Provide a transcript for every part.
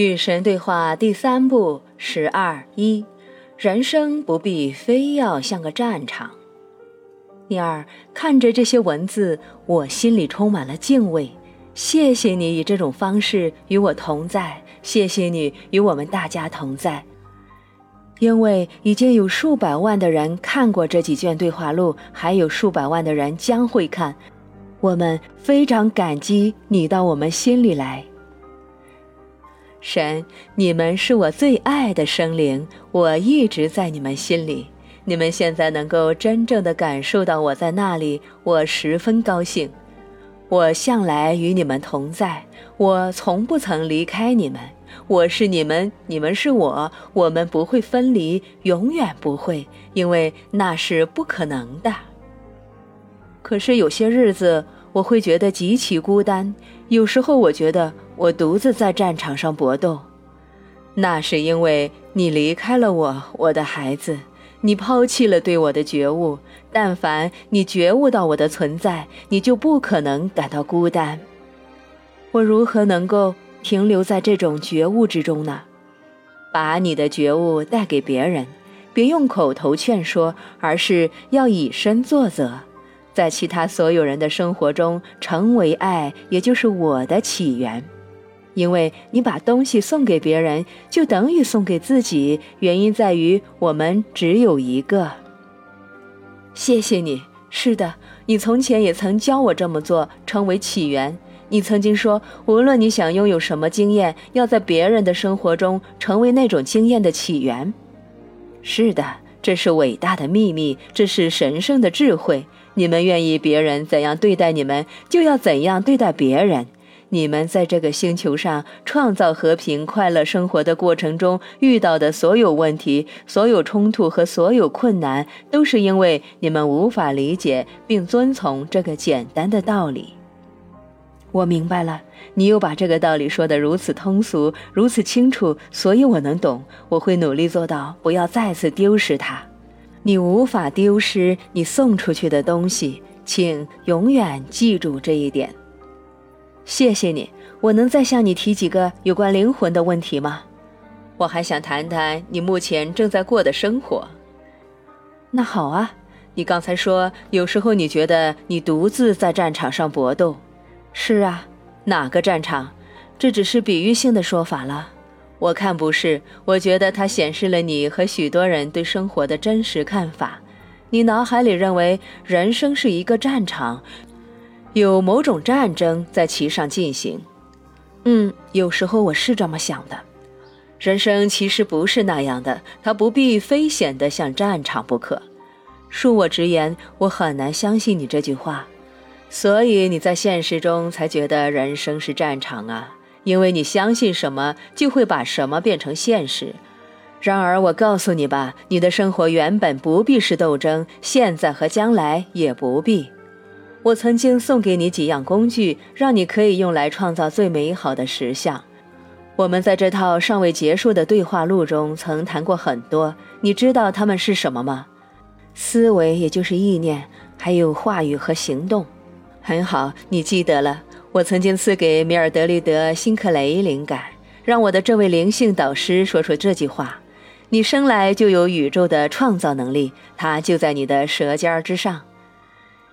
与神对话第三部十二一，人生不必非要像个战场。第二，看着这些文字，我心里充满了敬畏。谢谢你以这种方式与我同在，谢谢你与我们大家同在。因为已经有数百万的人看过这几卷对话录，还有数百万的人将会看。我们非常感激你到我们心里来。神，你们是我最爱的生灵，我一直在你们心里。你们现在能够真正的感受到我在那里，我十分高兴。我向来与你们同在，我从不曾离开你们。我是你们，你们是我，我们不会分离，永远不会，因为那是不可能的。可是有些日子，我会觉得极其孤单。有时候，我觉得。我独自在战场上搏斗，那是因为你离开了我，我的孩子，你抛弃了对我的觉悟。但凡你觉悟到我的存在，你就不可能感到孤单。我如何能够停留在这种觉悟之中呢？把你的觉悟带给别人，别用口头劝说，而是要以身作则，在其他所有人的生活中成为爱，也就是我的起源。因为你把东西送给别人，就等于送给自己。原因在于我们只有一个。谢谢你。是的，你从前也曾教我这么做，成为起源。你曾经说，无论你想拥有什么经验，要在别人的生活中成为那种经验的起源。是的，这是伟大的秘密，这是神圣的智慧。你们愿意别人怎样对待你们，就要怎样对待别人。你们在这个星球上创造和平、快乐生活的过程中遇到的所有问题、所有冲突和所有困难，都是因为你们无法理解并遵从这个简单的道理。我明白了，你又把这个道理说得如此通俗、如此清楚，所以我能懂。我会努力做到，不要再次丢失它。你无法丢失你送出去的东西，请永远记住这一点。谢谢你，我能再向你提几个有关灵魂的问题吗？我还想谈谈你目前正在过的生活。那好啊，你刚才说有时候你觉得你独自在战场上搏斗。是啊，哪个战场？这只是比喻性的说法了。我看不是，我觉得它显示了你和许多人对生活的真实看法。你脑海里认为人生是一个战场。有某种战争在其上进行，嗯，有时候我是这么想的。人生其实不是那样的，它不必非显得像战场不可。恕我直言，我很难相信你这句话。所以你在现实中才觉得人生是战场啊，因为你相信什么，就会把什么变成现实。然而，我告诉你吧，你的生活原本不必是斗争，现在和将来也不必。我曾经送给你几样工具，让你可以用来创造最美好的实像。我们在这套尚未结束的对话录中曾谈过很多，你知道它们是什么吗？思维，也就是意念，还有话语和行动。很好，你记得了。我曾经赐给米尔德利德·辛克雷灵感，让我的这位灵性导师说出这句话：你生来就有宇宙的创造能力，它就在你的舌尖之上。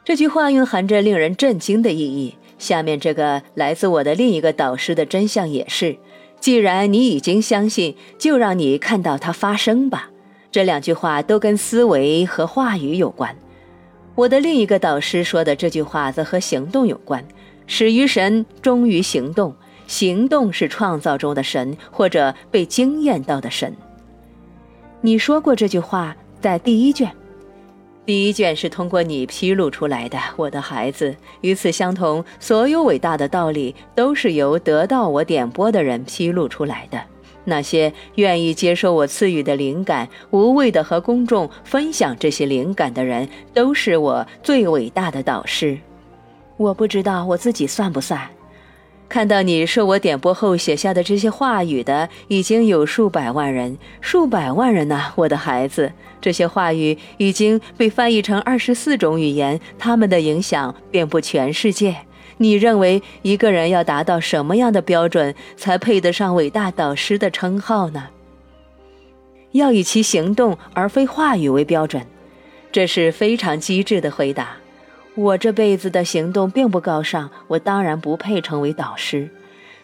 这句话蕴含着令人震惊的意义。下面这个来自我的另一个导师的真相也是：既然你已经相信，就让你看到它发生吧。这两句话都跟思维和话语有关。我的另一个导师说的这句话则和行动有关：始于神，终于行动。行动是创造中的神，或者被惊艳到的神。你说过这句话在第一卷。第一卷是通过你披露出来的，我的孩子。与此相同，所有伟大的道理都是由得到我点拨的人披露出来的。那些愿意接受我赐予的灵感，无畏的和公众分享这些灵感的人，都是我最伟大的导师。我不知道我自己算不算。看到你受我点拨后写下的这些话语的，已经有数百万人，数百万人呐，我的孩子。这些话语已经被翻译成二十四种语言，他们的影响遍布全世界。你认为一个人要达到什么样的标准才配得上伟大导师的称号呢？要以其行动而非话语为标准，这是非常机智的回答。我这辈子的行动并不高尚，我当然不配成为导师。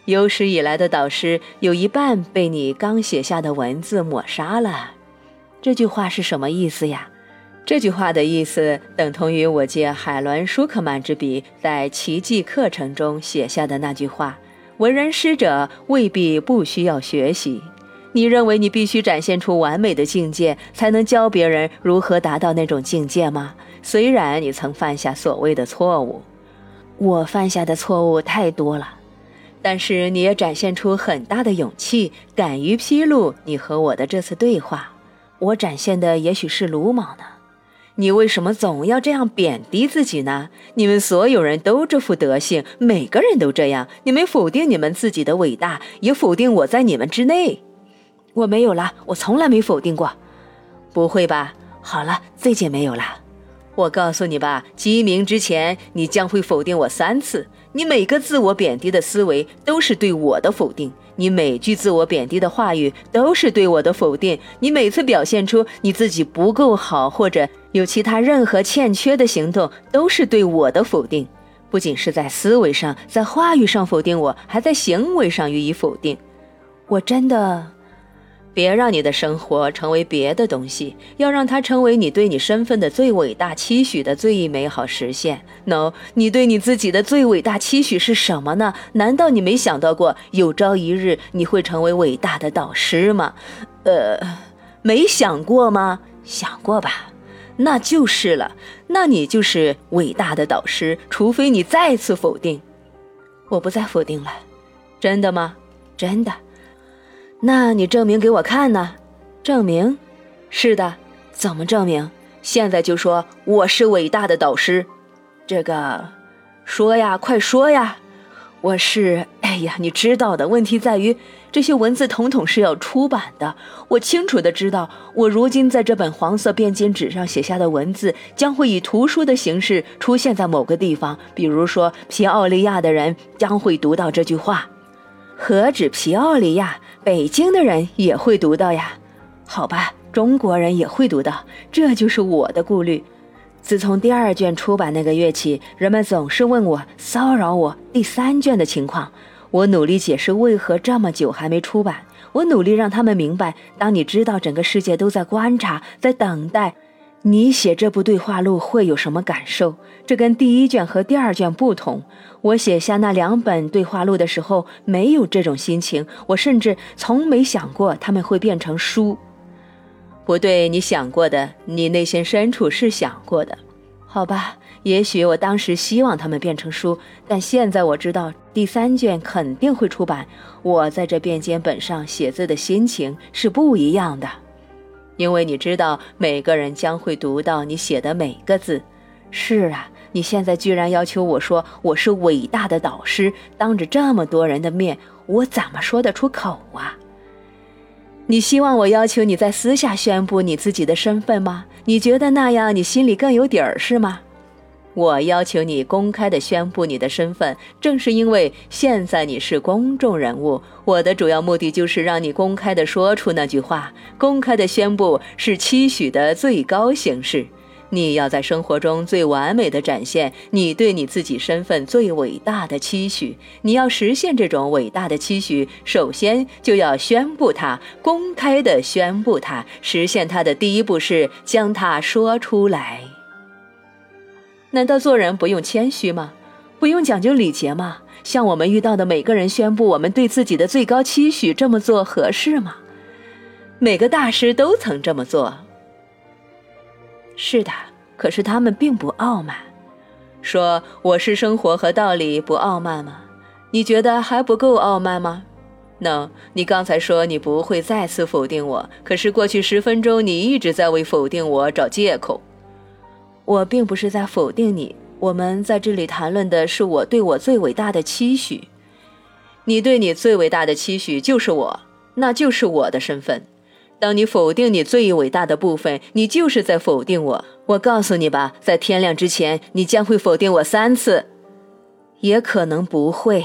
有史以来的导师有一半被你刚写下的文字抹杀了。这句话是什么意思呀？这句话的意思等同于我借海伦·舒克曼之笔在《奇迹课程》中写下的那句话：“为人师者未必不需要学习。”你认为你必须展现出完美的境界，才能教别人如何达到那种境界吗？虽然你曾犯下所谓的错误，我犯下的错误太多了，但是你也展现出很大的勇气，敢于披露你和我的这次对话。我展现的也许是鲁莽呢。你为什么总要这样贬低自己呢？你们所有人都这副德行，每个人都这样。你们否定你们自己的伟大，也否定我在你们之内。我没有了，我从来没否定过。不会吧？好了，最近没有了。我告诉你吧，鸡鸣之前，你将会否定我三次。你每个自我贬低的思维都是对我的否定，你每句自我贬低的话语都是对我的否定。你每次表现出你自己不够好或者有其他任何欠缺的行动，都是对我的否定。不仅是在思维上，在话语上否定我，还在行为上予以否定。我真的。别让你的生活成为别的东西，要让它成为你对你身份的最伟大期许的最美好实现。No，你对你自己的最伟大期许是什么呢？难道你没想到过有朝一日你会成为伟大的导师吗？呃，没想过吗？想过吧，那就是了。那你就是伟大的导师，除非你再次否定。我不再否定了，真的吗？真的。那你证明给我看呢？证明？是的，怎么证明？现在就说我是伟大的导师。这个，说呀，快说呀！我是……哎呀，你知道的。问题在于，这些文字统统是要出版的。我清楚的知道，我如今在这本黄色便笺纸上写下的文字，将会以图书的形式出现在某个地方。比如说，皮奥利亚的人将会读到这句话。何止皮奥里亚？北京的人也会读到呀，好吧，中国人也会读到，这就是我的顾虑。自从第二卷出版那个月起，人们总是问我、骚扰我第三卷的情况。我努力解释为何这么久还没出版，我努力让他们明白，当你知道整个世界都在观察、在等待。你写这部对话录会有什么感受？这跟第一卷和第二卷不同。我写下那两本对话录的时候没有这种心情，我甚至从没想过他们会变成书。不对，你想过的，你内心深处是想过的，好吧？也许我当时希望他们变成书，但现在我知道第三卷肯定会出版。我在这便笺本上写字的心情是不一样的。因为你知道，每个人将会读到你写的每个字。是啊，你现在居然要求我说我是伟大的导师，当着这么多人的面，我怎么说得出口啊？你希望我要求你在私下宣布你自己的身份吗？你觉得那样你心里更有底儿是吗？我要求你公开的宣布你的身份，正是因为现在你是公众人物。我的主要目的就是让你公开的说出那句话。公开的宣布是期许的最高形式。你要在生活中最完美的展现你对你自己身份最伟大的期许。你要实现这种伟大的期许，首先就要宣布它，公开的宣布它。实现它的第一步是将它说出来。难道做人不用谦虚吗？不用讲究礼节吗？向我们遇到的每个人宣布我们对自己的最高期许，这么做合适吗？每个大师都曾这么做。是的，可是他们并不傲慢。说我是生活和道理，不傲慢吗？你觉得还不够傲慢吗？No，你刚才说你不会再次否定我，可是过去十分钟你一直在为否定我找借口。我并不是在否定你，我们在这里谈论的是我对我最伟大的期许。你对你最伟大的期许就是我，那就是我的身份。当你否定你最伟大的部分，你就是在否定我。我告诉你吧，在天亮之前，你将会否定我三次。也可能不会。